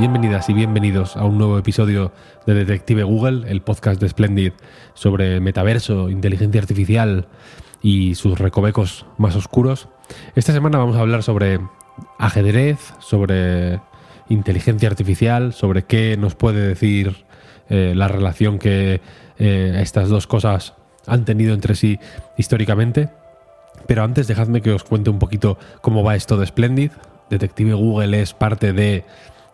Bienvenidas y bienvenidos a un nuevo episodio de Detective Google, el podcast de Splendid sobre metaverso, inteligencia artificial y sus recovecos más oscuros. Esta semana vamos a hablar sobre ajedrez, sobre inteligencia artificial, sobre qué nos puede decir eh, la relación que eh, estas dos cosas han tenido entre sí históricamente. Pero antes dejadme que os cuente un poquito cómo va esto de Splendid. Detective Google es parte de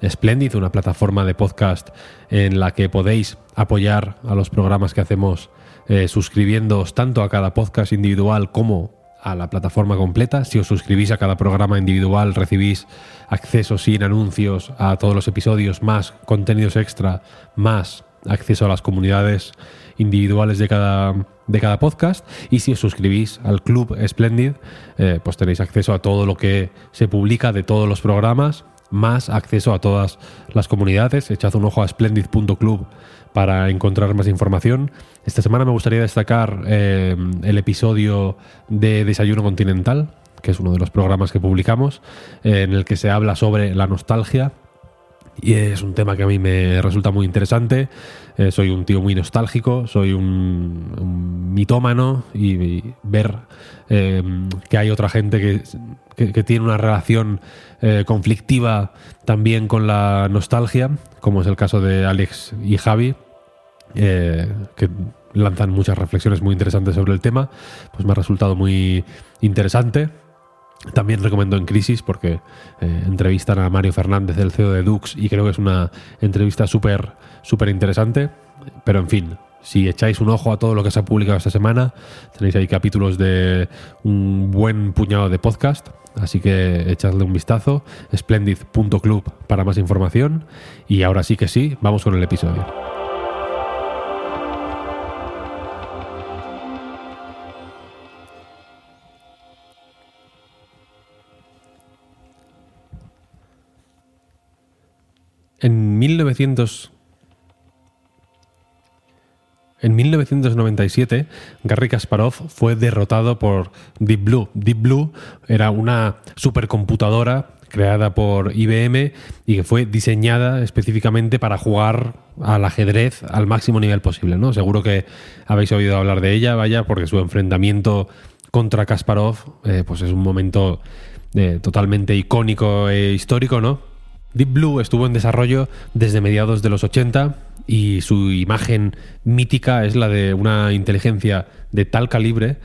Splendid, una plataforma de podcast en la que podéis apoyar a los programas que hacemos eh, suscribiéndoos tanto a cada podcast individual como a la plataforma completa. Si os suscribís a cada programa individual recibís acceso sin anuncios a todos los episodios, más contenidos extra, más acceso a las comunidades individuales de cada, de cada podcast. Y si os suscribís al Club Splendid, eh, pues tenéis acceso a todo lo que se publica de todos los programas más acceso a todas las comunidades. Echad un ojo a splendid.club para encontrar más información. Esta semana me gustaría destacar eh, el episodio de Desayuno Continental, que es uno de los programas que publicamos, eh, en el que se habla sobre la nostalgia. Y es un tema que a mí me resulta muy interesante. Eh, soy un tío muy nostálgico, soy un, mitómano y, ver que hay otra gente que, que tiene una relación eh, conflictiva también con la nostalgia, como es el caso de Alex y Javi, eh, que lanzan muchas reflexiones muy interesantes sobre el tema, pues me ha resultado muy interesante. También recomiendo En Crisis porque eh, entrevistan a Mario Fernández, el CEO de Dux, y creo que es una entrevista súper súper interesante. Pero en fin, si echáis un ojo a todo lo que se ha publicado esta semana, tenéis ahí capítulos de un buen puñado de podcast Así que echadle un vistazo, splendid.club para más información. Y ahora sí que sí, vamos con el episodio. En 1900 en 1997, Garry Kasparov fue derrotado por Deep Blue. Deep Blue era una supercomputadora creada por IBM y que fue diseñada específicamente para jugar al ajedrez al máximo nivel posible. ¿no? Seguro que habéis oído hablar de ella, vaya, porque su enfrentamiento contra Kasparov eh, pues es un momento eh, totalmente icónico e histórico, ¿no? Deep Blue estuvo en desarrollo desde mediados de los 80 y su imagen mítica es la de una inteligencia de tal calibre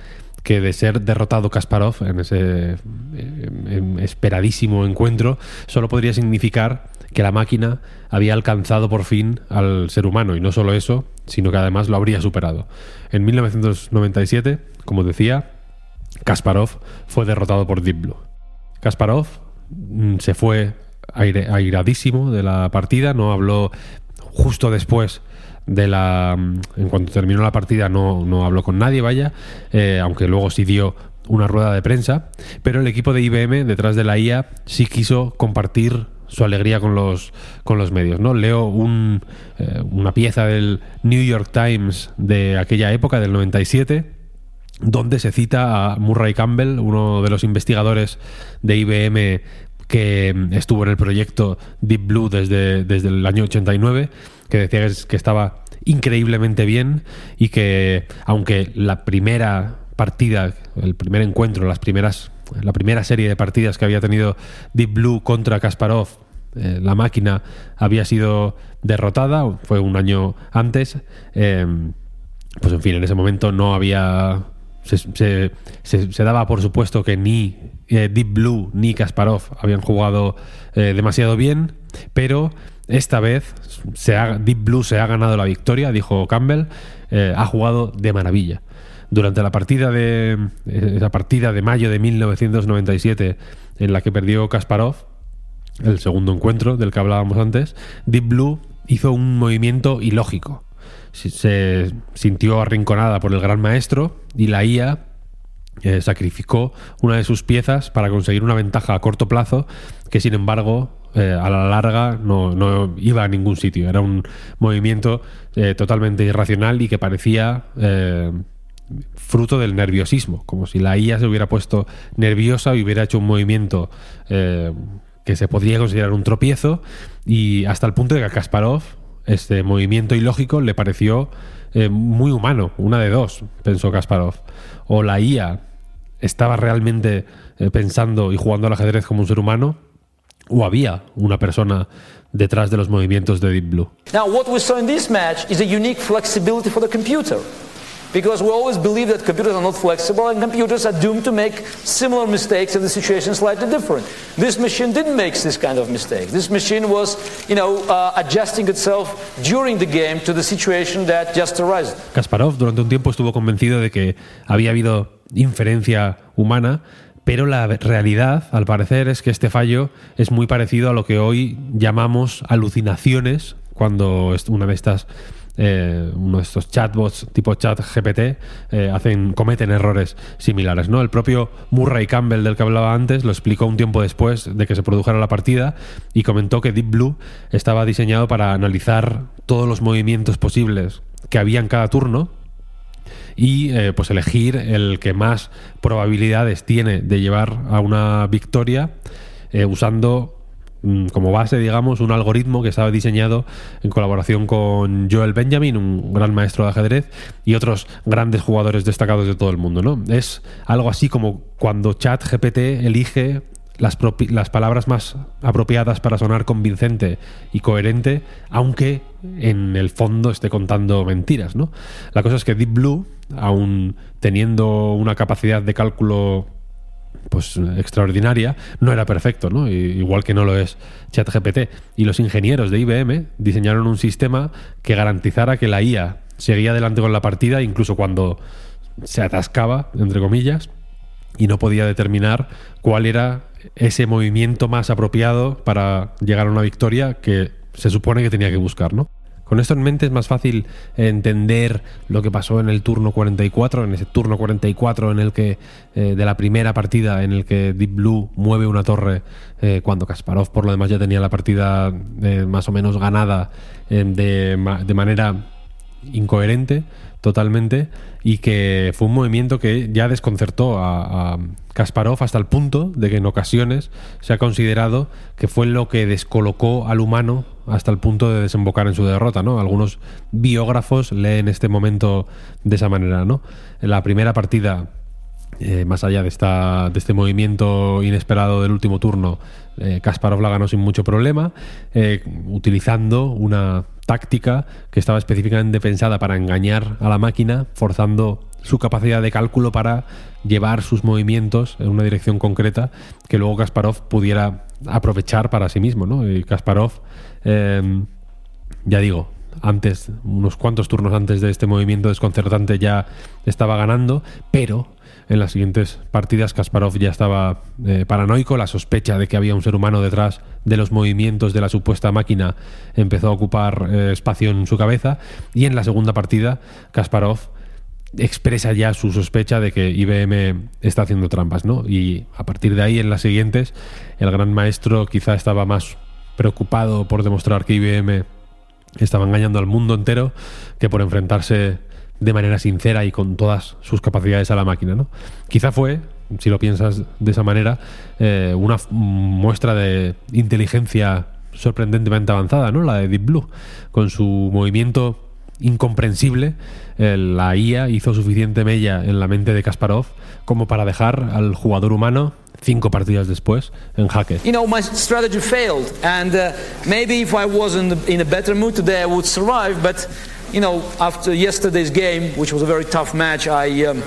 que de ser derrotado Kasparov en ese esperadísimo encuentro, solo podría significar que la máquina había alcanzado por fin al ser humano, y no solo eso, sino que además lo habría superado. En 1997, como decía, Kasparov fue derrotado por Deep Blue. Kasparov mm, se fue airadísimo de la partida, no habló justo después de la. En cuanto terminó la partida, no, no habló con nadie, vaya, eh, aunque luego sí dio una rueda de prensa. Pero el equipo de IBM, detrás de la IA, sí quiso compartir su alegría con los, con los medios. ¿no? Leo un, eh, una pieza del New York Times de aquella época, del 97 donde se cita a Murray Campbell, uno de los investigadores de IBM que estuvo en el proyecto Deep Blue desde, desde el año 89, que decía que estaba increíblemente bien y que aunque la primera partida, el primer encuentro, las primeras, la primera serie de partidas que había tenido Deep Blue contra Kasparov, eh, la máquina había sido derrotada, fue un año antes, eh, pues en fin, en ese momento no había se, daba por supuesto que ni eh, Deep Blue ni Kasparov habían jugado eh, demasiado bien, pero esta vez Deep Blue se ha ganado la victoria, dijo Campbell, eh, ha jugado de maravilla. Durante la partida de esa partida de mayo de 1997 en la que perdió Kasparov, el segundo encuentro del que hablábamos antes, Deep Blue hizo un movimiento ilógico. Se sintió arrinconada por el gran maestro y la IA eh, sacrificó una de sus piezas para conseguir una ventaja a corto plazo que sin embargo eh, a la larga no, iba a ningún sitio. Era un movimiento eh, totalmente irracional y que parecía fruto del nerviosismo, como si la IA se hubiera puesto nerviosa y hubiera hecho un movimiento que se podría considerar un tropiezo y hasta el punto de que Kasparov este movimiento ilógico le pareció eh, muy humano, una de dos, pensó Kasparov. O la IA estaba realmente eh, pensando y jugando al ajedrez como un ser humano, o había una persona detrás de los movimientos de Deep Blue. Now what we saw in this match is a unique flexibility for the computer. Because we always believe that computers are not flexible and computers are doomed to make similar mistakes if the situation is slightly different. This machine didn't make this kind of mistake. This machine was, you know, uh, adjusting itself during the game to the situation that just arose. Kasparov durante un tiempo estuvo convencido de que había habido inferencia humana pero la realidad, al parecer, es que este fallo es muy parecido a lo que hoy llamamos alucinaciones, cuando una de estas eh, uno de estos chatbots tipo chat GPT eh, hacen, cometen errores similares. ¿no? El propio Murray Campbell del que hablaba antes lo explicó un tiempo después de que se produjera la partida y comentó que Deep Blue estaba diseñado para analizar todos los movimientos posibles que había en cada turno y eh, pues elegir el que más probabilidades tiene de llevar a una victoria usando Mm, como base, digamos, un algoritmo que estaba diseñado en colaboración con Joel Benjamin, un gran maestro de ajedrez, y otros grandes jugadores destacados de todo el mundo. ¿no? Es algo así como cuando ChatGPT elige las, las, palabras más apropiadas para sonar convincente y coherente, aunque en el fondo esté contando mentiras. ¿no? La cosa es que Deep Blue, aún teniendo una capacidad de cálculo pues extraordinaria, no era perfecto, ¿no? Igual que no lo es ChatGPT. Y los ingenieros de IBM diseñaron un sistema que garantizara que la IA seguía adelante con la partida, incluso cuando se atascaba, entre comillas, y no podía determinar cuál era ese movimiento más apropiado para llegar a una victoria que se supone que tenía que buscar, ¿no? Con esto en mente es más fácil entender lo que pasó en el turno 44, en ese turno 44 en el que eh, de la primera partida en el que Deep Blue mueve una torre eh, cuando Kasparov por lo demás ya tenía la partida eh, más o menos ganada de, de manera incoherente totalmente y que fue un movimiento que ya desconcertó a, Kasparov hasta el punto de que en ocasiones se ha considerado que fue lo que descolocó al humano hasta el punto de desembocar en su derrota, ¿no? Algunos biógrafos leen este momento de esa manera, ¿no? En la primera partida eh, más allá de, esta, de este movimiento inesperado del último turno, eh, Kasparov la ganó sin mucho problema, eh, utilizando una táctica que estaba específicamente pensada para engañar a la máquina, forzando su capacidad de cálculo para llevar sus movimientos en una dirección concreta que luego Kasparov pudiera aprovechar para sí mismo. ¿no? Y Kasparov, em, ya digo, antes, unos cuantos turnos antes de este movimiento desconcertante ya estaba ganando, pero en las siguientes partidas Kasparov ya estaba eh, paranoico, la sospecha de que había un ser humano detrás de los movimientos de la supuesta máquina empezó a ocupar eh, espacio en su cabeza y en la segunda partida Kasparov expresa ya su sospecha de que IBM está haciendo trampas, ¿no? Y a partir de ahí, en las siguientes, el gran maestro quizá estaba más preocupado por demostrar que IBM estaba engañando al mundo entero que por enfrentarse de manera sincera y con todas sus capacidades a la máquina. ¿no? Quizá fue, si lo piensas de esa manera, eh, una muestra de inteligencia sorprendentemente avanzada, ¿no? la de Deep Blue, con su movimiento incomprensible, la IA hizo suficiente mella en la mente de Kasparov como para dejar al jugador humano cinco partidas después en jaque. You know, my strategy failed and uh, maybe if I was in, in a better mood today I would survive, but you know, after yesterday's game, which was a very tough match, I, um,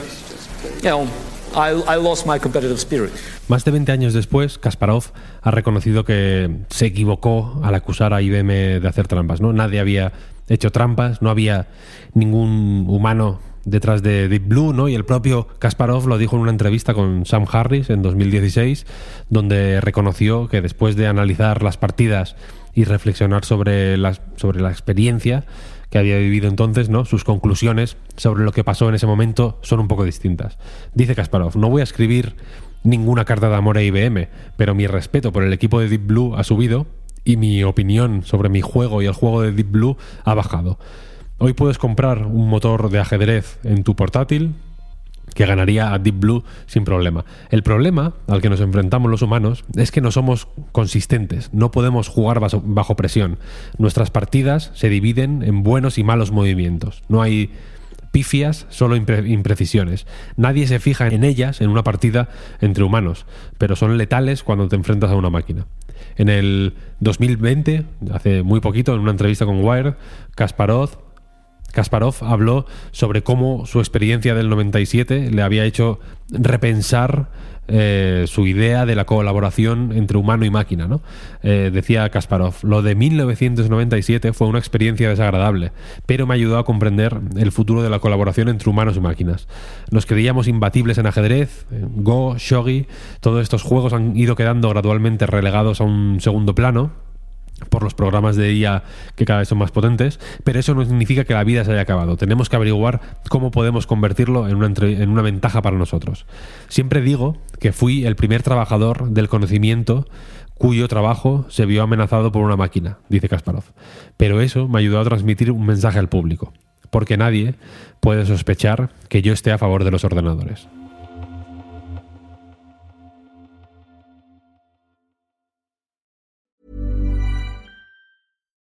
you know, I, I lost my competitive spirit. Más de 20 años después, Kasparov ha reconocido que se equivocó al acusar a IBM de hacer trampas. ¿no? Nadie había hecho trampas, no había ningún humano detrás de Deep Blue, ¿no? Y el propio Kasparov lo dijo en una entrevista con Sam Harris en 2016, donde reconoció que después de analizar las partidas y reflexionar sobre, las, sobre la experiencia que había vivido entonces, ¿no? Sus conclusiones sobre lo que pasó en ese momento son un poco distintas. Dice Kasparov, no voy a escribir ninguna carta de amor a IBM, pero mi respeto por el equipo de Deep Blue ha subido y mi opinión sobre mi juego y el juego de Deep Blue ha bajado. Hoy puedes comprar un motor de ajedrez en tu portátil que ganaría a Deep Blue sin problema. El problema al que nos enfrentamos los humanos es que no somos consistentes, no podemos jugar bajo presión. Nuestras partidas se dividen en buenos y malos movimientos. No hay pifias, solo imprecisiones. Nadie se fija en ellas en una partida entre humanos, pero son letales cuando te enfrentas a una máquina. En el 2020, hace muy poquito, en una entrevista con Wired, Kasparov Kasparov habló sobre cómo su experiencia del 97 le había hecho repensar eh, su idea de la colaboración entre humano y máquina. ¿no? Eh, decía Kasparov, lo de 1997 fue una experiencia desagradable, pero me ayudó a comprender el futuro de la colaboración entre humanos y máquinas. Nos creíamos imbatibles en ajedrez, Go, Shogi, todos estos juegos han ido quedando gradualmente relegados a un segundo plano por los programas de IA que cada vez son más potentes, pero eso no significa que la vida se haya acabado. Tenemos que averiguar cómo podemos convertirlo en una, en una ventaja para nosotros. Siempre digo que fui el primer trabajador del conocimiento cuyo trabajo se vio amenazado por una máquina, dice Kasparov. Pero eso me ayudó a transmitir un mensaje al público, porque nadie puede sospechar que yo esté a favor de los ordenadores.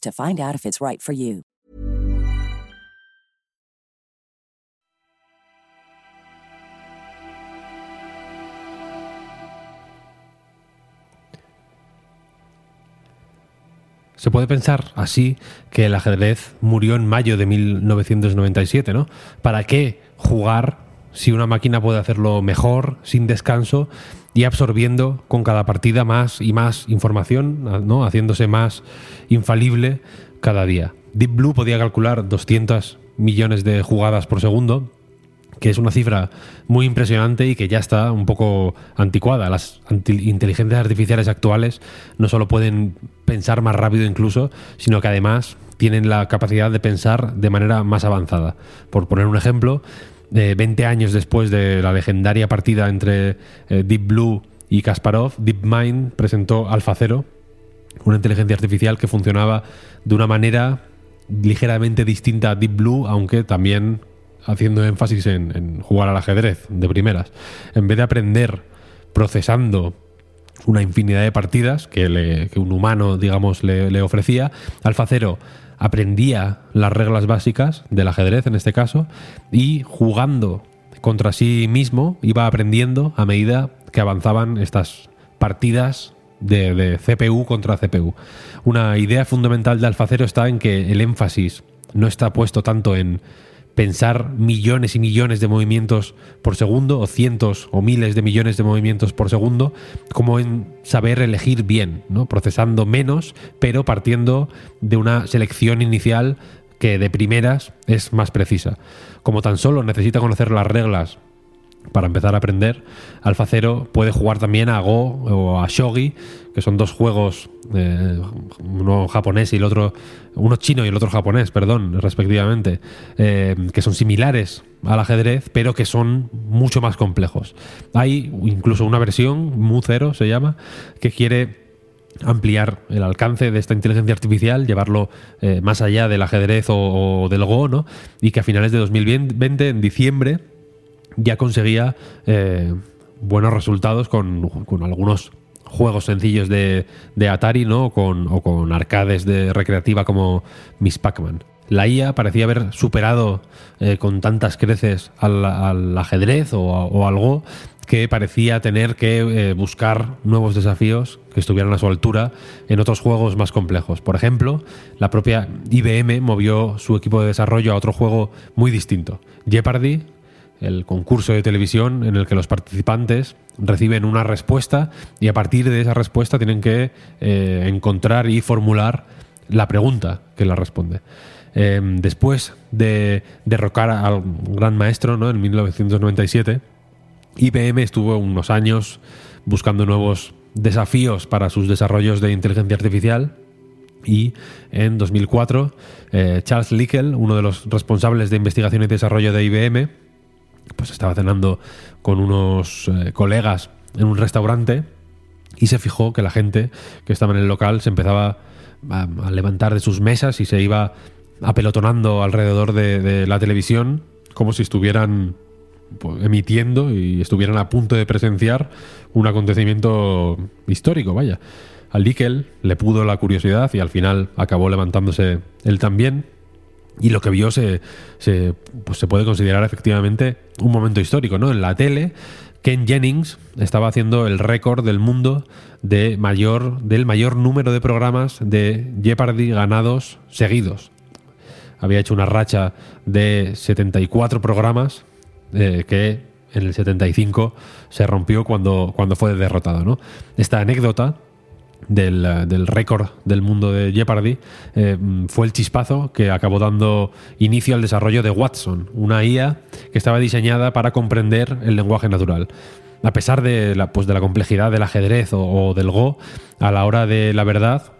to find out if it's right for you. Se puede pensar así que el ajedrez murió en mayo de 1997, ¿no? ¿Para qué jugar si una máquina puede hacerlo mejor, sin descanso y absorbiendo con cada partida más y más información, ¿no? haciéndose más infalible cada día. Deep Blue podía calcular 200 millones de jugadas por segundo, que es una cifra muy impresionante y que ya está un poco anticuada. Las inteligencias artificiales actuales no solo pueden pensar más rápido incluso, sino que además tienen la capacidad de pensar de manera más avanzada. Por poner un ejemplo, 20 años después de la legendaria partida entre eh, Deep Blue y Kasparov, DeepMind presentó AlphaZero, una inteligencia artificial que funcionaba de una manera ligeramente distinta a Deep Blue, aunque también haciendo énfasis en, jugar al ajedrez de primeras. En vez de aprender procesando una infinidad de partidas que, un humano, digamos, le, le ofrecía, AlphaZero aprendía las reglas básicas del ajedrez en este caso y jugando contra sí mismo iba aprendiendo a medida que avanzaban estas partidas de, CPU contra CPU. Una idea fundamental de Alfacero está en que el énfasis no está puesto tanto en pensar millones y millones de movimientos por segundo, o cientos o miles de millones de movimientos por segundo, como en saber elegir bien, ¿no? procesando menos, pero partiendo de una selección inicial que de primeras es más precisa. Como tan solo necesita conocer las reglas para empezar a aprender, Alpha Zero puede jugar también a Go o a Shogi, que son dos juegos, eh, uno japonés y el otro, uno chino y el otro japonés, perdón, respectivamente, eh, que son similares al ajedrez, pero que son mucho más complejos. Hay incluso una versión, Mu Zero se llama, que quiere ampliar el alcance de esta inteligencia artificial, llevarlo eh, más allá del ajedrez o, del Go, ¿no? Y que a finales de 2020, en diciembre, ya conseguía buenos resultados con, con, algunos juegos sencillos de, de Atari ¿no? con, o con arcades de recreativa como Miss Pac-Man. La IA parecía haber superado eh, con tantas creces al, ajedrez o, o, algo que parecía tener que eh, buscar nuevos desafíos que estuvieran a su altura en otros juegos más complejos. Por ejemplo, la propia IBM movió su equipo de desarrollo a otro juego muy distinto. Jeopardy el concurso de televisión en el que los participantes reciben una respuesta y a partir de esa respuesta tienen que eh, encontrar y formular la pregunta que la responde. Eh, después de derrocar al gran maestro ¿no? en 1997, IBM estuvo unos años buscando nuevos desafíos para sus desarrollos de inteligencia artificial y en 2004 eh, Charles Lickel, uno de los responsables de investigación y desarrollo de IBM, pues estaba cenando con unos eh, colegas en un restaurante y se fijó que la gente que estaba en el local se empezaba a, levantar de sus mesas y se iba apelotonando alrededor de, la televisión como si estuvieran pues, emitiendo y estuvieran a punto de presenciar un acontecimiento histórico, vaya. Al Lickel le pudo la curiosidad y al final acabó levantándose él también y lo que vio se, pues se puede considerar efectivamente un momento histórico, ¿no? En la tele, Ken Jennings estaba haciendo el récord del mundo de mayor, del mayor número de programas de Jeopardy ganados seguidos. Había hecho una racha de 74 programas eh, que en el 75 se rompió cuando, cuando fue derrotado. ¿no? Esta anécdota del, del récord del mundo de Jeopardy eh, fue el chispazo que acabó dando inicio al desarrollo de Watson, una IA que estaba diseñada para comprender el lenguaje natural. A pesar de la, pues de la complejidad del ajedrez o, o del Go, a la hora de la verdad,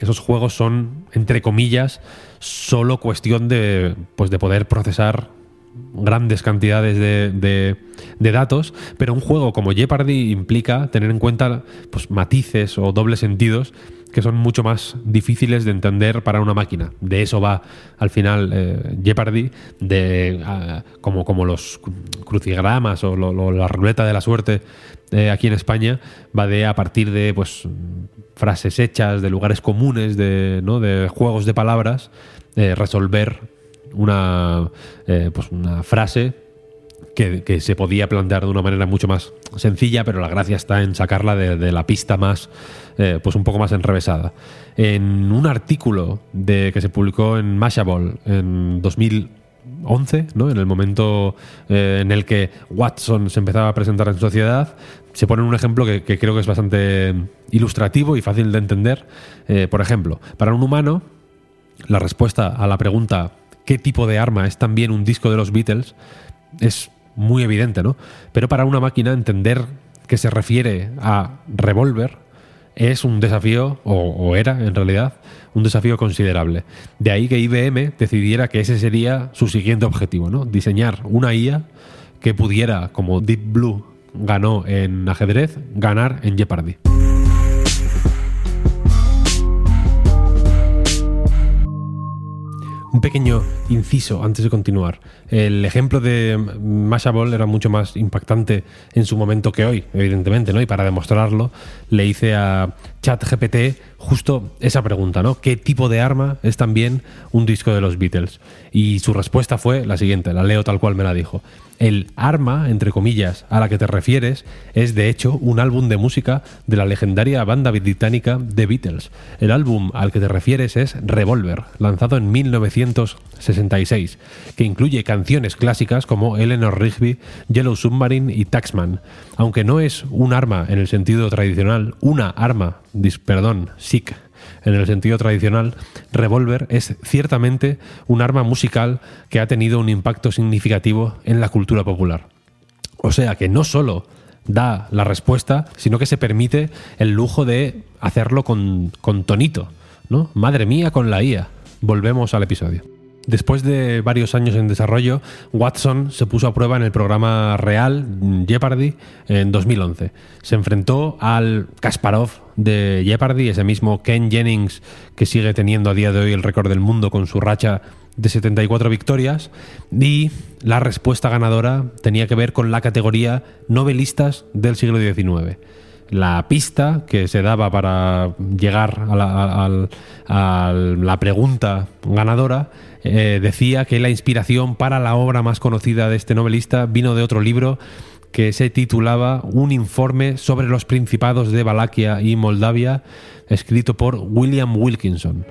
esos juegos son, entre comillas, solo cuestión de, pues de poder procesar grandes cantidades de, de, datos, pero un juego como Jeopardy implica tener en cuenta pues, matices o dobles sentidos que son mucho más difíciles de entender para una máquina. De eso va al final eh, Jeopardy, de, uh, como, como los crucigramas o la ruleta de la suerte eh, aquí en España, va de a partir de pues frases hechas, de lugares comunes, de, ¿no? de juegos de palabras, eh, resolver una, eh, pues una frase que, que, se podía plantear de una manera mucho más sencilla, pero la gracia está en sacarla de, de la pista más, eh, pues un poco más enrevesada. En un artículo de, que se publicó en Mashable en 2011, ¿no? en el momento eh, en el que Watson se empezaba a presentar en sociedad, se pone un ejemplo que, que creo que es bastante ilustrativo y fácil de entender. Por ejemplo, para un humano, la respuesta a la pregunta qué tipo de arma es también un disco de los Beatles es muy evidente, ¿no? Pero para una máquina entender que se refiere a revólver es un desafío, o, era en realidad, un desafío considerable. De ahí que IBM decidiera que ese sería su siguiente objetivo, ¿no? Diseñar una IA que pudiera, como Deep Blue ganó en ajedrez, ganar en Jeopardy. Un pequeño inciso antes de continuar. El ejemplo de Mashable era mucho más impactante en su momento que hoy, evidentemente, ¿no? Y para demostrarlo, le hice a ChatGPT justo esa pregunta, ¿no? ¿Qué tipo de arma es también un disco de los Beatles? Y su respuesta fue la siguiente, la leo tal cual me la dijo. El arma, entre comillas, a la que te refieres es de hecho un álbum de música de la legendaria banda británica The Beatles. El álbum al que te refieres es Revolver, lanzado en 1966, que incluye canciones clásicas como Eleanor Rigby, Yellow Submarine y Taxman. Aunque no es un arma en el sentido tradicional, una arma, perdón, SIC en el sentido tradicional, revólver es ciertamente un arma musical que ha tenido un impacto significativo en la cultura popular. O sea que no solo da la respuesta, sino que se permite el lujo de hacerlo con, con tonito, ¿no? Madre mía con la IA. Volvemos al episodio. Después de varios años en desarrollo, Watson se puso a prueba en el programa real Jeopardy en 2011. Se enfrentó al Kasparov de Jeopardy, ese mismo Ken Jennings que sigue teniendo a día de hoy el récord del mundo con su racha de 74 victorias y la respuesta ganadora tenía que ver con la categoría novelistas del siglo XIX la pista que se daba para llegar a la, a la pregunta ganadora eh, decía que la inspiración para la obra más conocida de este novelista vino de otro libro que se titulaba Un informe sobre los principados de Valaquia y Moldavia, escrito por William Wilkinson.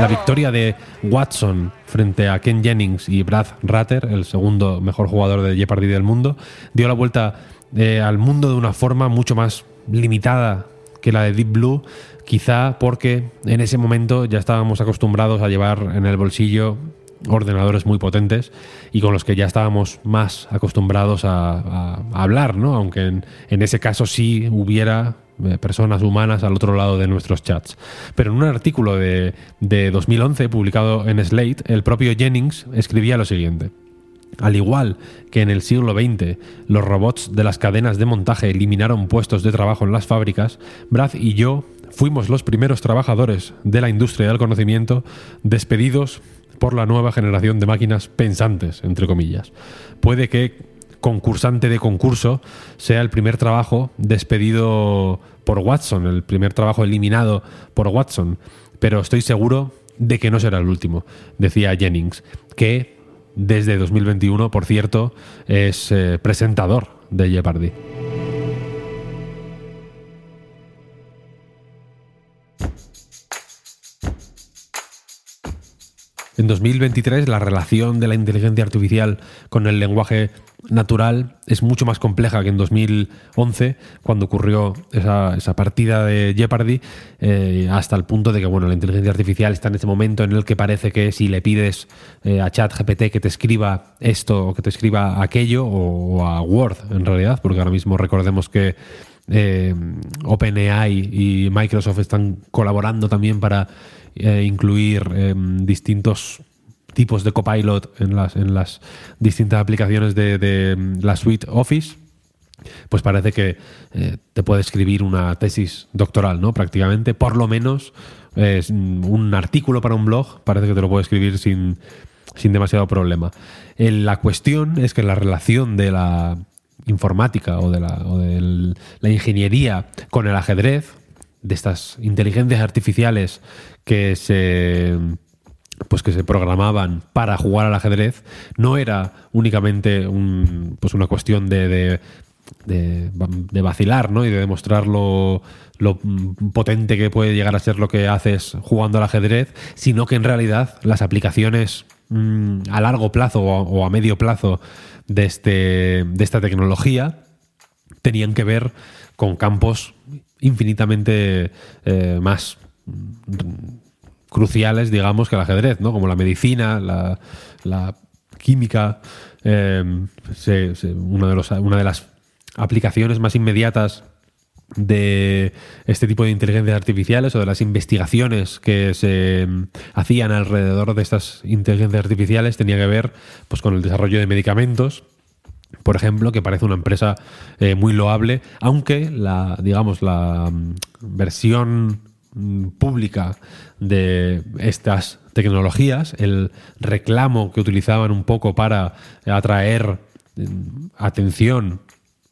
La victoria de Watson frente a Ken Jennings y Brad Ratter, el segundo mejor jugador de Jeopardy del mundo, dio la vuelta eh, al mundo de una forma mucho más limitada que la de Deep Blue, quizá porque en ese momento ya estábamos acostumbrados a llevar en el bolsillo ordenadores muy potentes y con los que ya estábamos más acostumbrados a, hablar, ¿no? Aunque en, en, ese caso sí hubiera personas humanas al otro lado de nuestros chats. Pero en un artículo de, de 2011 publicado en Slate, el propio Jennings escribía lo siguiente. Al igual que en el siglo XX los robots de las cadenas de montaje eliminaron puestos de trabajo en las fábricas, Brad y yo fuimos los primeros trabajadores de la industria del conocimiento despedidos por la nueva generación de máquinas pensantes, entre comillas. Puede que concursante de concurso sea el primer trabajo despedido por Watson, el primer trabajo eliminado por Watson. Pero estoy seguro de que no será el último, decía Jennings, que desde 2021, por cierto, es eh, presentador de Jeopardy. En 2023 la relación de la inteligencia artificial con el lenguaje natural es mucho más compleja que en 2011 cuando ocurrió esa, partida de Jeopardy eh, hasta el punto de que bueno la inteligencia artificial está en ese momento en el que parece que si le pides eh, a ChatGPT que te escriba esto o que te escriba aquello o, a Word en realidad porque ahora mismo recordemos que eh, OpenAI y Microsoft están colaborando también para eh, incluir em, distintos tipos de copilot en las, en las distintas aplicaciones de, em, la suite Office, pues parece que eh, te puede escribir una tesis doctoral, ¿no? Prácticamente, por lo menos es un artículo para un blog, parece que te lo puede escribir sin, sin demasiado problema. la cuestión es que la relación de la informática o de la, o de la ingeniería con el ajedrez, de estas inteligencias artificiales que se pues que se programaban para jugar al ajedrez no era únicamente un, pues una cuestión de, de, vacilar ¿no? y de demostrar lo, potente que puede llegar a ser lo que haces jugando al ajedrez, sino que en realidad las aplicaciones mm, a largo plazo o, a medio plazo de, este, de esta tecnología tenían que ver con campos infinitamente eh, más cruciales, digamos, que el ajedrez, ¿no? Como la medicina, la, química. Eh, una, de los, una de las aplicaciones más inmediatas de este tipo de inteligencias artificiales o de las investigaciones que se mm, hacían alrededor de estas inteligencias artificiales tenía que ver pues, con el desarrollo de medicamentos por ejemplo, que parece una empresa eh, muy loable, aunque la, digamos, la mm, versión pública de estas tecnologías, el reclamo que utilizaban un poco para atraer mm, atención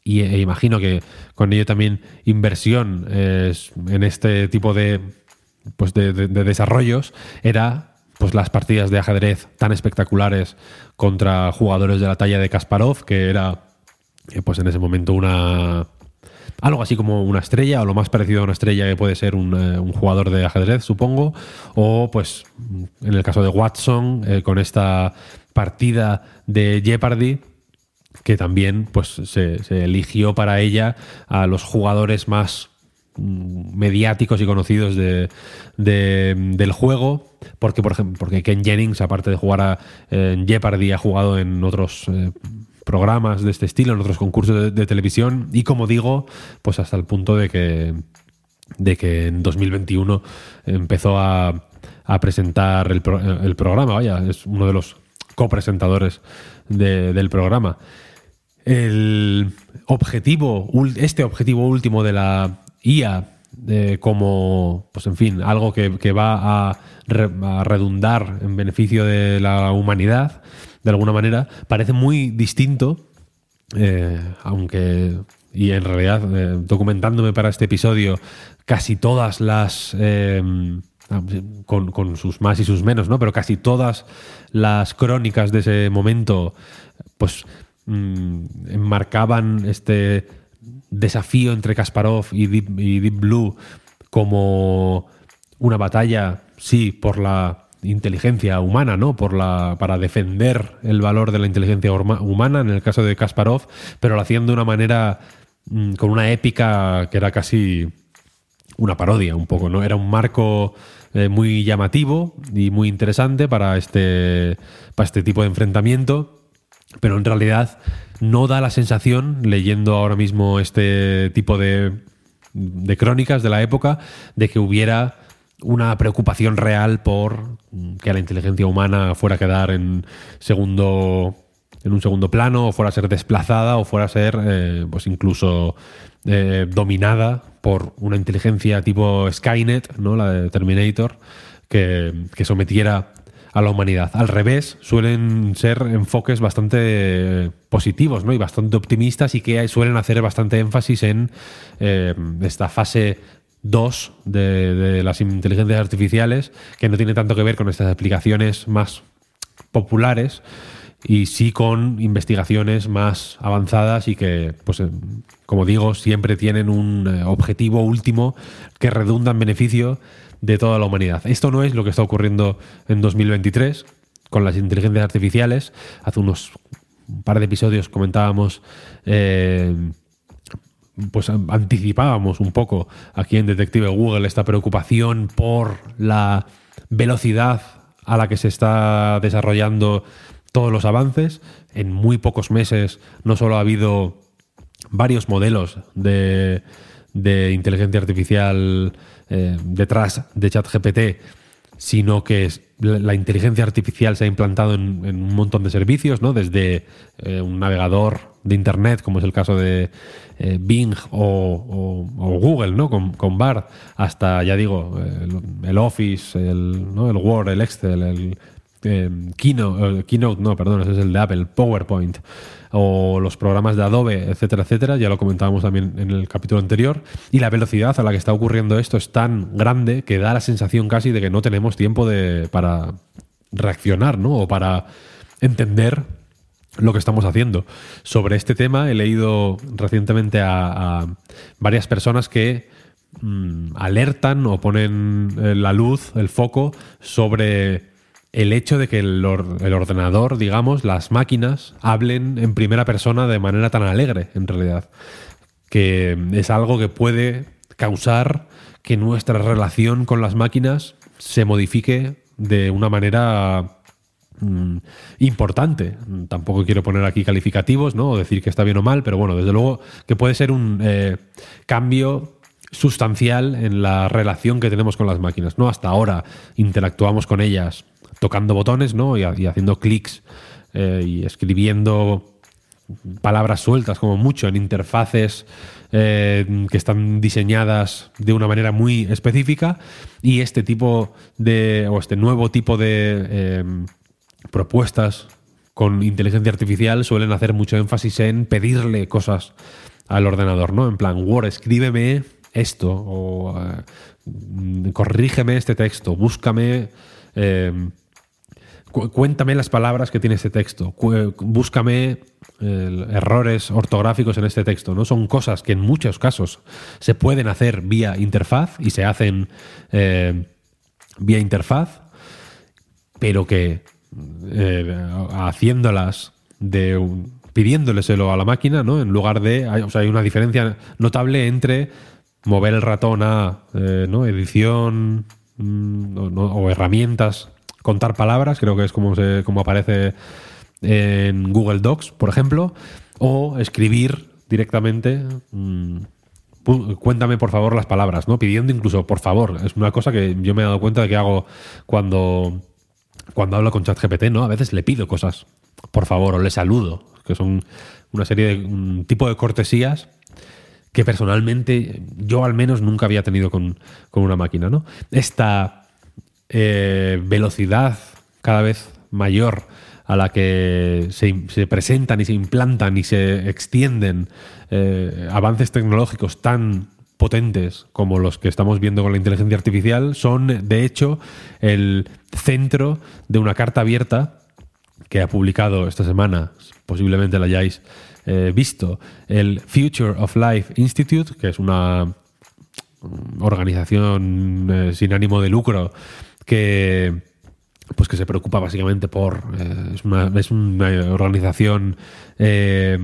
y, e imagino que con ello también inversión en este tipo de, pues de desarrollos, era pues las partidas de ajedrez tan espectaculares contra jugadores de la talla de Kasparov, que era eh, pues en ese momento una algo así como una estrella o lo más parecido a una estrella que puede ser un, eh, jugador de ajedrez, supongo, o pues en el caso de Watson eh, con esta partida de Jeopardy que también pues se, eligió para ella a los jugadores más mm, mediáticos y conocidos de- del juego. Porque, por ejemplo, porque Ken Jennings, aparte de jugar a, en Jeopardy, ha jugado en otros eh, programas de este estilo, en otros concursos de, televisión. Y como digo, pues hasta el punto de que, de que en 2021 empezó a, a presentar el, pro- el programa. Vaya, es uno de los copresentadores de- del programa. El objetivo, este objetivo último de la IA, eh, como, pues en fin, algo que, que va a, re- a redundar en beneficio de la humanidad, de alguna manera, parece muy distinto, eh, aunque, y en realidad, eh, documentándome para este episodio, casi todas las... eh, con, con sus más y sus menos, ¿no? Pero casi todas las crónicas de ese momento, pues mm, enmarcaban este desafío entre Kasparov y Deep Blue como una batalla, sí, por la inteligencia humana, ¿no? Por la, para defender el valor de la inteligencia humana, en el caso de Kasparov, pero lo hacían de una manera mm, con una épica que era casi una parodia un poco, ¿no? Era un marco eh, muy llamativo y muy interesante para este, para este tipo de enfrentamiento, pero en realidad no da la sensación, leyendo ahora mismo este tipo de, de crónicas de la época, de que hubiera una preocupación real por que la inteligencia humana fuera a quedar en segundo en un segundo plano o fuera a ser desplazada o fuera a ser eh, pues incluso eh, dominada por una inteligencia tipo Skynet, ¿no? la de Terminator, que, que sometiera a la humanidad. Al revés, suelen ser enfoques bastante positivos ¿no? y bastante optimistas y que suelen hacer bastante énfasis en eh, esta fase 2 de, las inteligencias artificiales, que no tiene tanto que ver con estas aplicaciones más populares y sí con investigaciones más avanzadas y que, pues, eh, como digo, siempre tienen un eh, objetivo último que redunda en beneficio de toda la humanidad. Esto no es lo que está ocurriendo en 2023 con las inteligencias artificiales. Hace unos un par de episodios comentábamos eh, pues an- anticipábamos un poco aquí en Detective Google esta preocupación por la velocidad a la que se está desarrollando todos los avances. En muy pocos meses no solo ha habido varios modelos de, de inteligencia artificial eh, detrás de ChatGPT, sino que la inteligencia artificial se ha implantado en, en un montón de servicios, ¿no? Desde eh, un navegador de Internet, como es el caso de eh, Bing o, Google, ¿no? Con, con Bard, hasta, ya digo, el, Office, el, ¿no? el Word, el Excel, el eh, Keynote, Keynote, no, perdón, ese es el de Apple, PowerPoint, o los programas de Adobe, etcétera, etcétera. Ya lo comentábamos también en el capítulo anterior. Y la velocidad a la que está ocurriendo esto es tan grande que da la sensación casi de que no tenemos tiempo de, para reaccionar, ¿no? O para entender lo que estamos haciendo. Sobre este tema he leído recientemente a, varias personas que mm, alertan o ponen eh, la luz, el foco, sobre el hecho de que el ordenador, digamos, las máquinas, hablen en primera persona de manera tan alegre, en realidad. Que es algo que puede causar que nuestra relación con las máquinas se modifique de una manera mm, importante. Tampoco quiero poner aquí calificativos, ¿no? O decir que está bien o mal, pero bueno, desde luego que puede ser un eh, cambio sustancial en la relación que tenemos con las máquinas, ¿no? Hasta ahora interactuamos con ellas tocando botones, ¿no? Y, ha- y haciendo clics eh, y escribiendo palabras sueltas como mucho en interfaces eh, que están diseñadas de una manera muy específica y este tipo de o este nuevo tipo de propuestas con inteligencia artificial suelen hacer mucho énfasis en pedirle cosas al ordenador, ¿no? En plan, Word, escríbeme esto o eh, corrígeme este texto, búscame eh, Cu- Cuéntame las palabras que tiene este texto. Búscame eh, errores ortográficos en este texto. ¿no? Son cosas que en muchos casos se pueden hacer vía interfaz y se hacen vía interfaz, pero que eh, haciéndolas de pidiéndoleselo a la máquina, ¿no? En lugar de. hay- o sea, hay una diferencia notable entre mover el ratón a eh, ¿no? edición mm, o, herramientas, contar palabras, creo que es como, se, como aparece en Google Docs, por ejemplo, o escribir directamente. mm, Cuéntame por favor las palabras, ¿no? Pidiendo incluso por favor. Es una cosa que yo me he dado cuenta de que hago cuando, cuando hablo con ChatGPT, ¿no? A veces le pido cosas, por favor, o le saludo, que son una serie de un tipo de cortesías que personalmente yo al menos nunca había tenido con, con una máquina, ¿no? Esta eh, velocidad cada vez mayor a la que se, se presentan y se implantan y se extienden eh, avances tecnológicos tan potentes como los que estamos viendo con la inteligencia artificial son, de hecho, el centro de una carta abierta que ha publicado esta semana, posiblemente la hayáis eh, visto, el Future of Life Institute, que es una organización eh, sin ánimo de lucro que pues que se preocupa básicamente por eh, es, una, es una organización eh,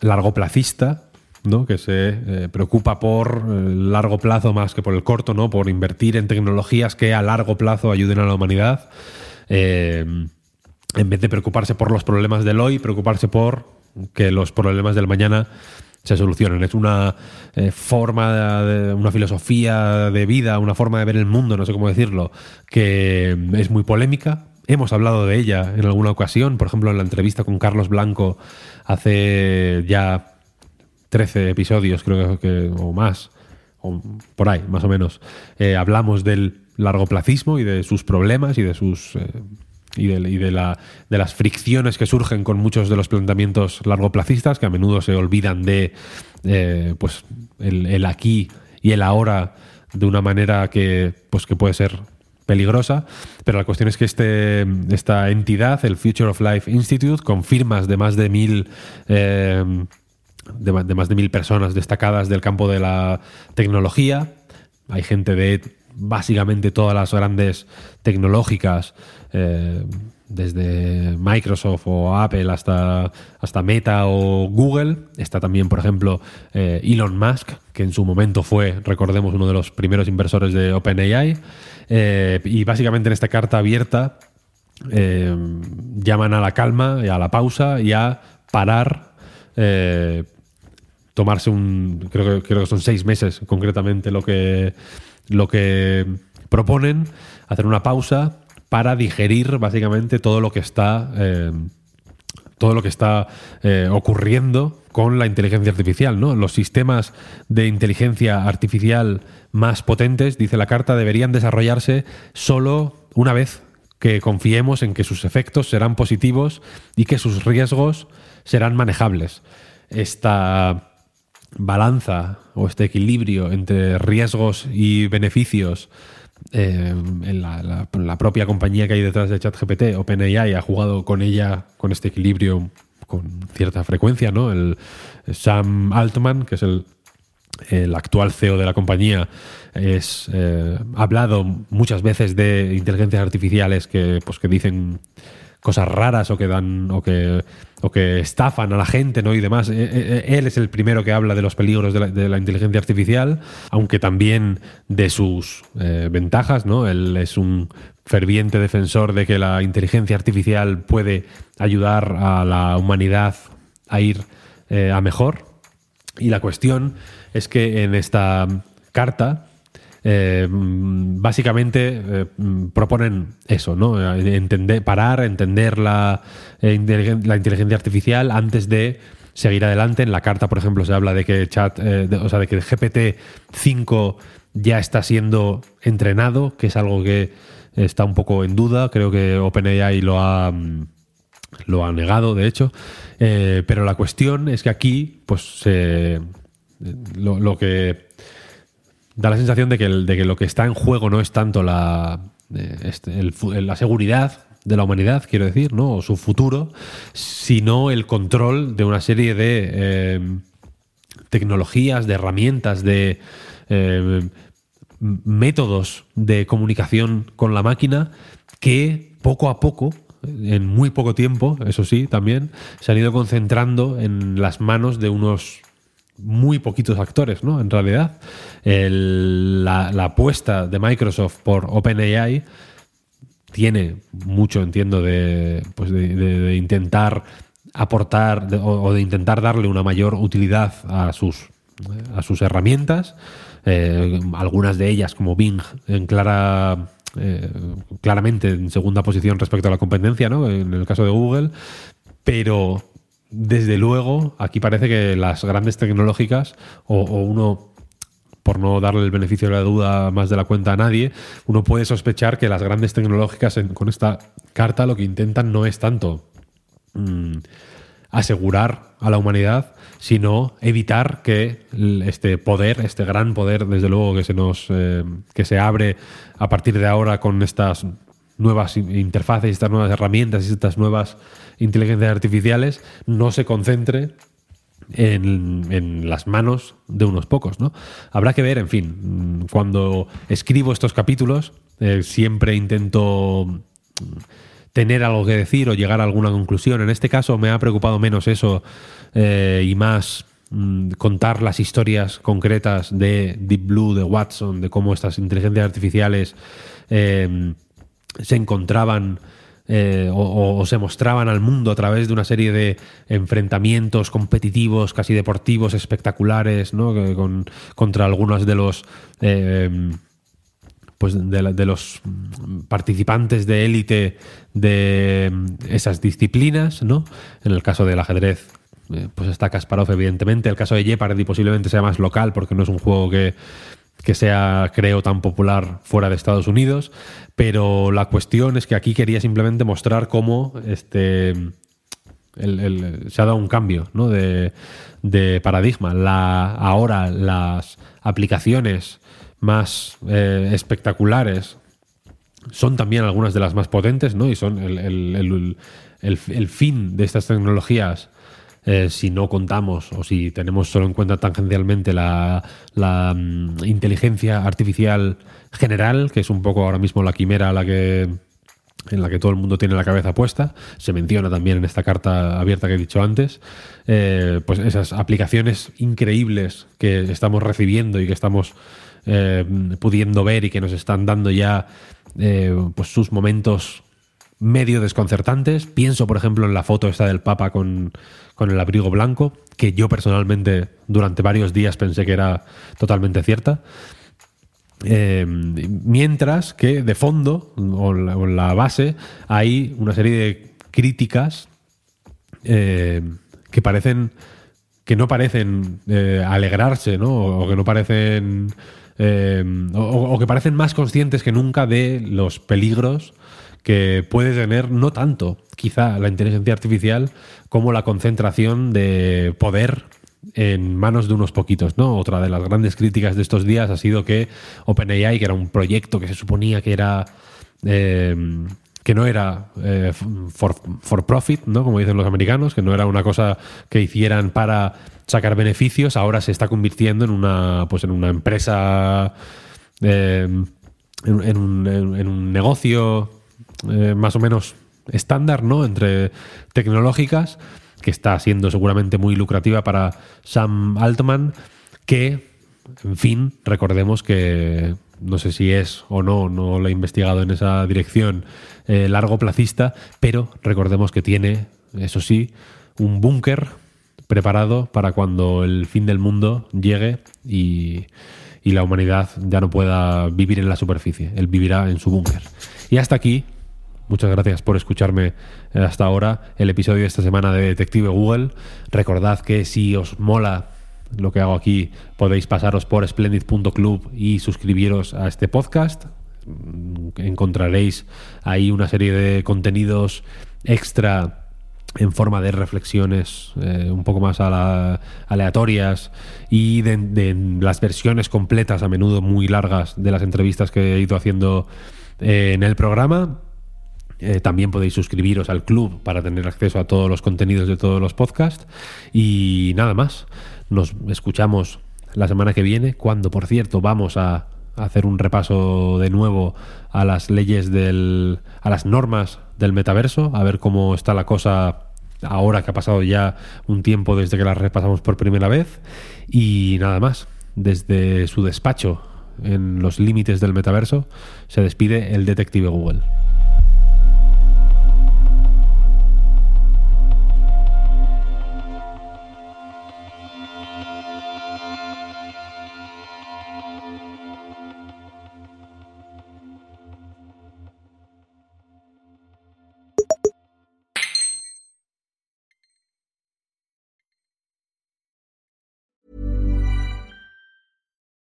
largoplacista ¿no? que se eh, preocupa por el largo plazo más que por el corto, ¿no? por invertir en tecnologías que a largo plazo ayuden a la humanidad. Eh, en vez de preocuparse por los problemas del hoy, preocuparse por que los problemas del mañana se solucionen. Es una eh, forma, una filosofía de vida, una forma de ver el mundo, no sé cómo decirlo, que es muy polémica. Hemos hablado de ella en alguna ocasión, por ejemplo, en la entrevista con Carlos Blanco hace ya 13 episodios, creo que, o más, o por ahí, más o menos. Eh, hablamos del largoplacismo y de sus problemas y de sus eh, y, de, la, de, las fricciones que surgen con muchos de los planteamientos largoplacistas que a menudo se olvidan de eh, pues el, aquí y el ahora de una manera que pues que puede ser peligrosa pero la cuestión es que este esta entidad el Future of Life Institute con firmas de más de mil de, más de mil personas destacadas del campo de la tecnología hay gente de básicamente todas las grandes tecnológicas, eh, desde Microsoft o Apple hasta, hasta Meta o Google. Está también, por ejemplo, eh, Elon Musk, que en su momento fue, recordemos, uno de los primeros inversores de OpenAI. Eh, y básicamente en esta carta abierta llaman a la calma y a la pausa y a parar tomarse un creo que, creo que son seis meses concretamente lo que lo que proponen hacer una pausa para digerir básicamente todo lo que está eh, todo lo que está eh, ocurriendo con la inteligencia artificial, ¿no? Los sistemas de inteligencia artificial más potentes, dice la carta, deberían desarrollarse solo una vez que confiemos en que sus efectos serán positivos y que sus riesgos serán manejables. Esta balanza o este equilibrio entre riesgos y beneficios eh, en la, propia compañía que hay detrás de ChatGPT, OpenAI, ha jugado con ella, con este equilibrio con cierta frecuencia, ¿no? El Sam Altman, que es el, el actual CEO de la compañía, es eh, ha hablado muchas veces de inteligencias artificiales que, pues, que dicen cosas raras o que dan o que o que estafan a la gente no y demás. Él es el primero que habla de los peligros de la, de la inteligencia artificial aunque también de sus eh, ventajas no él es un ferviente defensor de que la inteligencia artificial puede ayudar a la humanidad a ir eh, a mejor. Y la cuestión es que en esta carta eh, básicamente eh, proponen eso, ¿no? Entender, parar, entender la, eh, la, inteligencia artificial antes de seguir adelante. En la carta, por ejemplo, se habla de que chat, de, o sea, de que el GPT-5 ya está siendo entrenado, que es algo que está un poco en duda. Creo que OpenAI lo ha lo ha negado, de hecho. Pero la cuestión es que aquí, pues, lo que da la sensación de que, el, de que, lo que está en juego no es tanto la, este, el, la seguridad de la humanidad, quiero decir, ¿no? o su futuro, sino el control de una serie de eh, tecnologías, de herramientas, de eh, métodos de comunicación con la máquina que poco a poco, en muy poco tiempo, eso sí, también, se han ido concentrando en las manos de unos muy poquitos actores, ¿no? En realidad, la, apuesta de Microsoft por OpenAI tiene mucho, entiendo, de, pues de, intentar aportar o de intentar darle una mayor utilidad a sus, a sus herramientas. Eh, algunas de ellas, como Bing, en clara eh, claramente en segunda posición respecto a la competencia, ¿no? En el caso de Google, pero desde luego aquí parece que las grandes tecnológicas o, uno por no darle el beneficio de la duda más de la cuenta a nadie, uno puede sospechar que las grandes tecnológicas con esta carta lo que intentan no es tanto mm, asegurar a la humanidad, sino evitar que este poder, este gran poder, desde luego que se nos eh, que se abre a partir de ahora con estas nuevas interfaces, estas nuevas herramientas estas nuevas inteligencias artificiales, no se concentre en, las manos de unos pocos, ¿no? Habrá que ver, en fin, cuando escribo estos capítulos, eh, siempre intento tener algo que decir o llegar a alguna conclusión. En este caso me ha preocupado menos eso eh, y más mm, contar las historias concretas de Deep Blue, de Watson, de cómo estas inteligencias artificiales eh, se encontraban eh, o, se mostraban al mundo a través de una serie de enfrentamientos competitivos, casi deportivos, espectaculares, ¿no? Con, contra algunos de los pues de, los participantes de élite de esas disciplinas, ¿no? En el caso del ajedrez, eh, pues está Kasparov, evidentemente. El caso de Jeopardy posiblemente sea más local, porque no es un juego que, sea, creo, tan popular fuera de Estados Unidos. Pero la cuestión es que aquí quería simplemente mostrar cómo este. se ha dado un cambio ¿no? de, paradigma. La, ahora las aplicaciones más eh, espectaculares son también algunas de las más potentes, ¿no? Y son el, fin de estas tecnologías, eh, si no contamos o si tenemos solo en cuenta tangencialmente la, mm, inteligencia artificial general, que es un poco ahora mismo la quimera a la que en la que todo el mundo tiene la cabeza puesta, se menciona también en esta carta abierta que he dicho antes, eh, pues esas aplicaciones increíbles que estamos recibiendo y que estamos eh, pudiendo ver y que nos están dando ya pues sus momentos medio desconcertantes. Pienso, por ejemplo, en la foto esta del Papa con, el abrigo blanco, que yo personalmente durante varios días pensé que era totalmente cierta. Eh, mientras que de fondo, o en la, base, hay una serie de críticas que parecen que no parecen alegrarse, ¿no? O que no parecen eh, o, que parecen más conscientes que nunca de los peligros que puede tener no tanto quizá la inteligencia artificial como la concentración de poder en manos de unos poquitos, ¿no? Otra de las grandes críticas de estos días ha sido que OpenAI, que era un proyecto que se suponía que era eh, que no era eh, for, for, profit, ¿no? Como dicen los americanos, que no era una cosa que hicieran para sacar beneficios, ahora se está convirtiendo en una, pues en una empresa, eh, en, un, negocio eh, más o menos estándar, ¿no? Entre tecnológicas, que está siendo seguramente muy lucrativa para Sam Altman, que, en fin, recordemos que no sé si es o no, no lo he investigado en esa dirección, eh, largo placista, pero recordemos que tiene, eso sí, un búnker preparado para cuando el fin del mundo llegue y, la humanidad ya no pueda vivir en la superficie. Él vivirá en su búnker. Y hasta aquí, muchas gracias por escucharme hasta ahora, el episodio de esta semana de Detective Google. Recordad que si os mola lo que hago aquí, podéis pasaros por splendid.club y suscribiros a este podcast. Encontraréis ahí una serie de contenidos extra en forma de reflexiones eh, un poco más aleatorias y de, las versiones completas, a menudo muy largas, de las entrevistas que he ido haciendo eh, en el programa. Eh, también podéis suscribiros al club para tener acceso a todos los contenidos de todos los podcasts. Y nada más, nos escuchamos la semana que viene, cuando por cierto vamos a hacer un repaso de nuevo a las leyes del. a las normas del metaverso, a ver cómo está la cosa ahora que ha pasado ya un tiempo desde que las repasamos por primera vez. Y nada más, desde su despacho en los límites del metaverso, se despide el detective Google.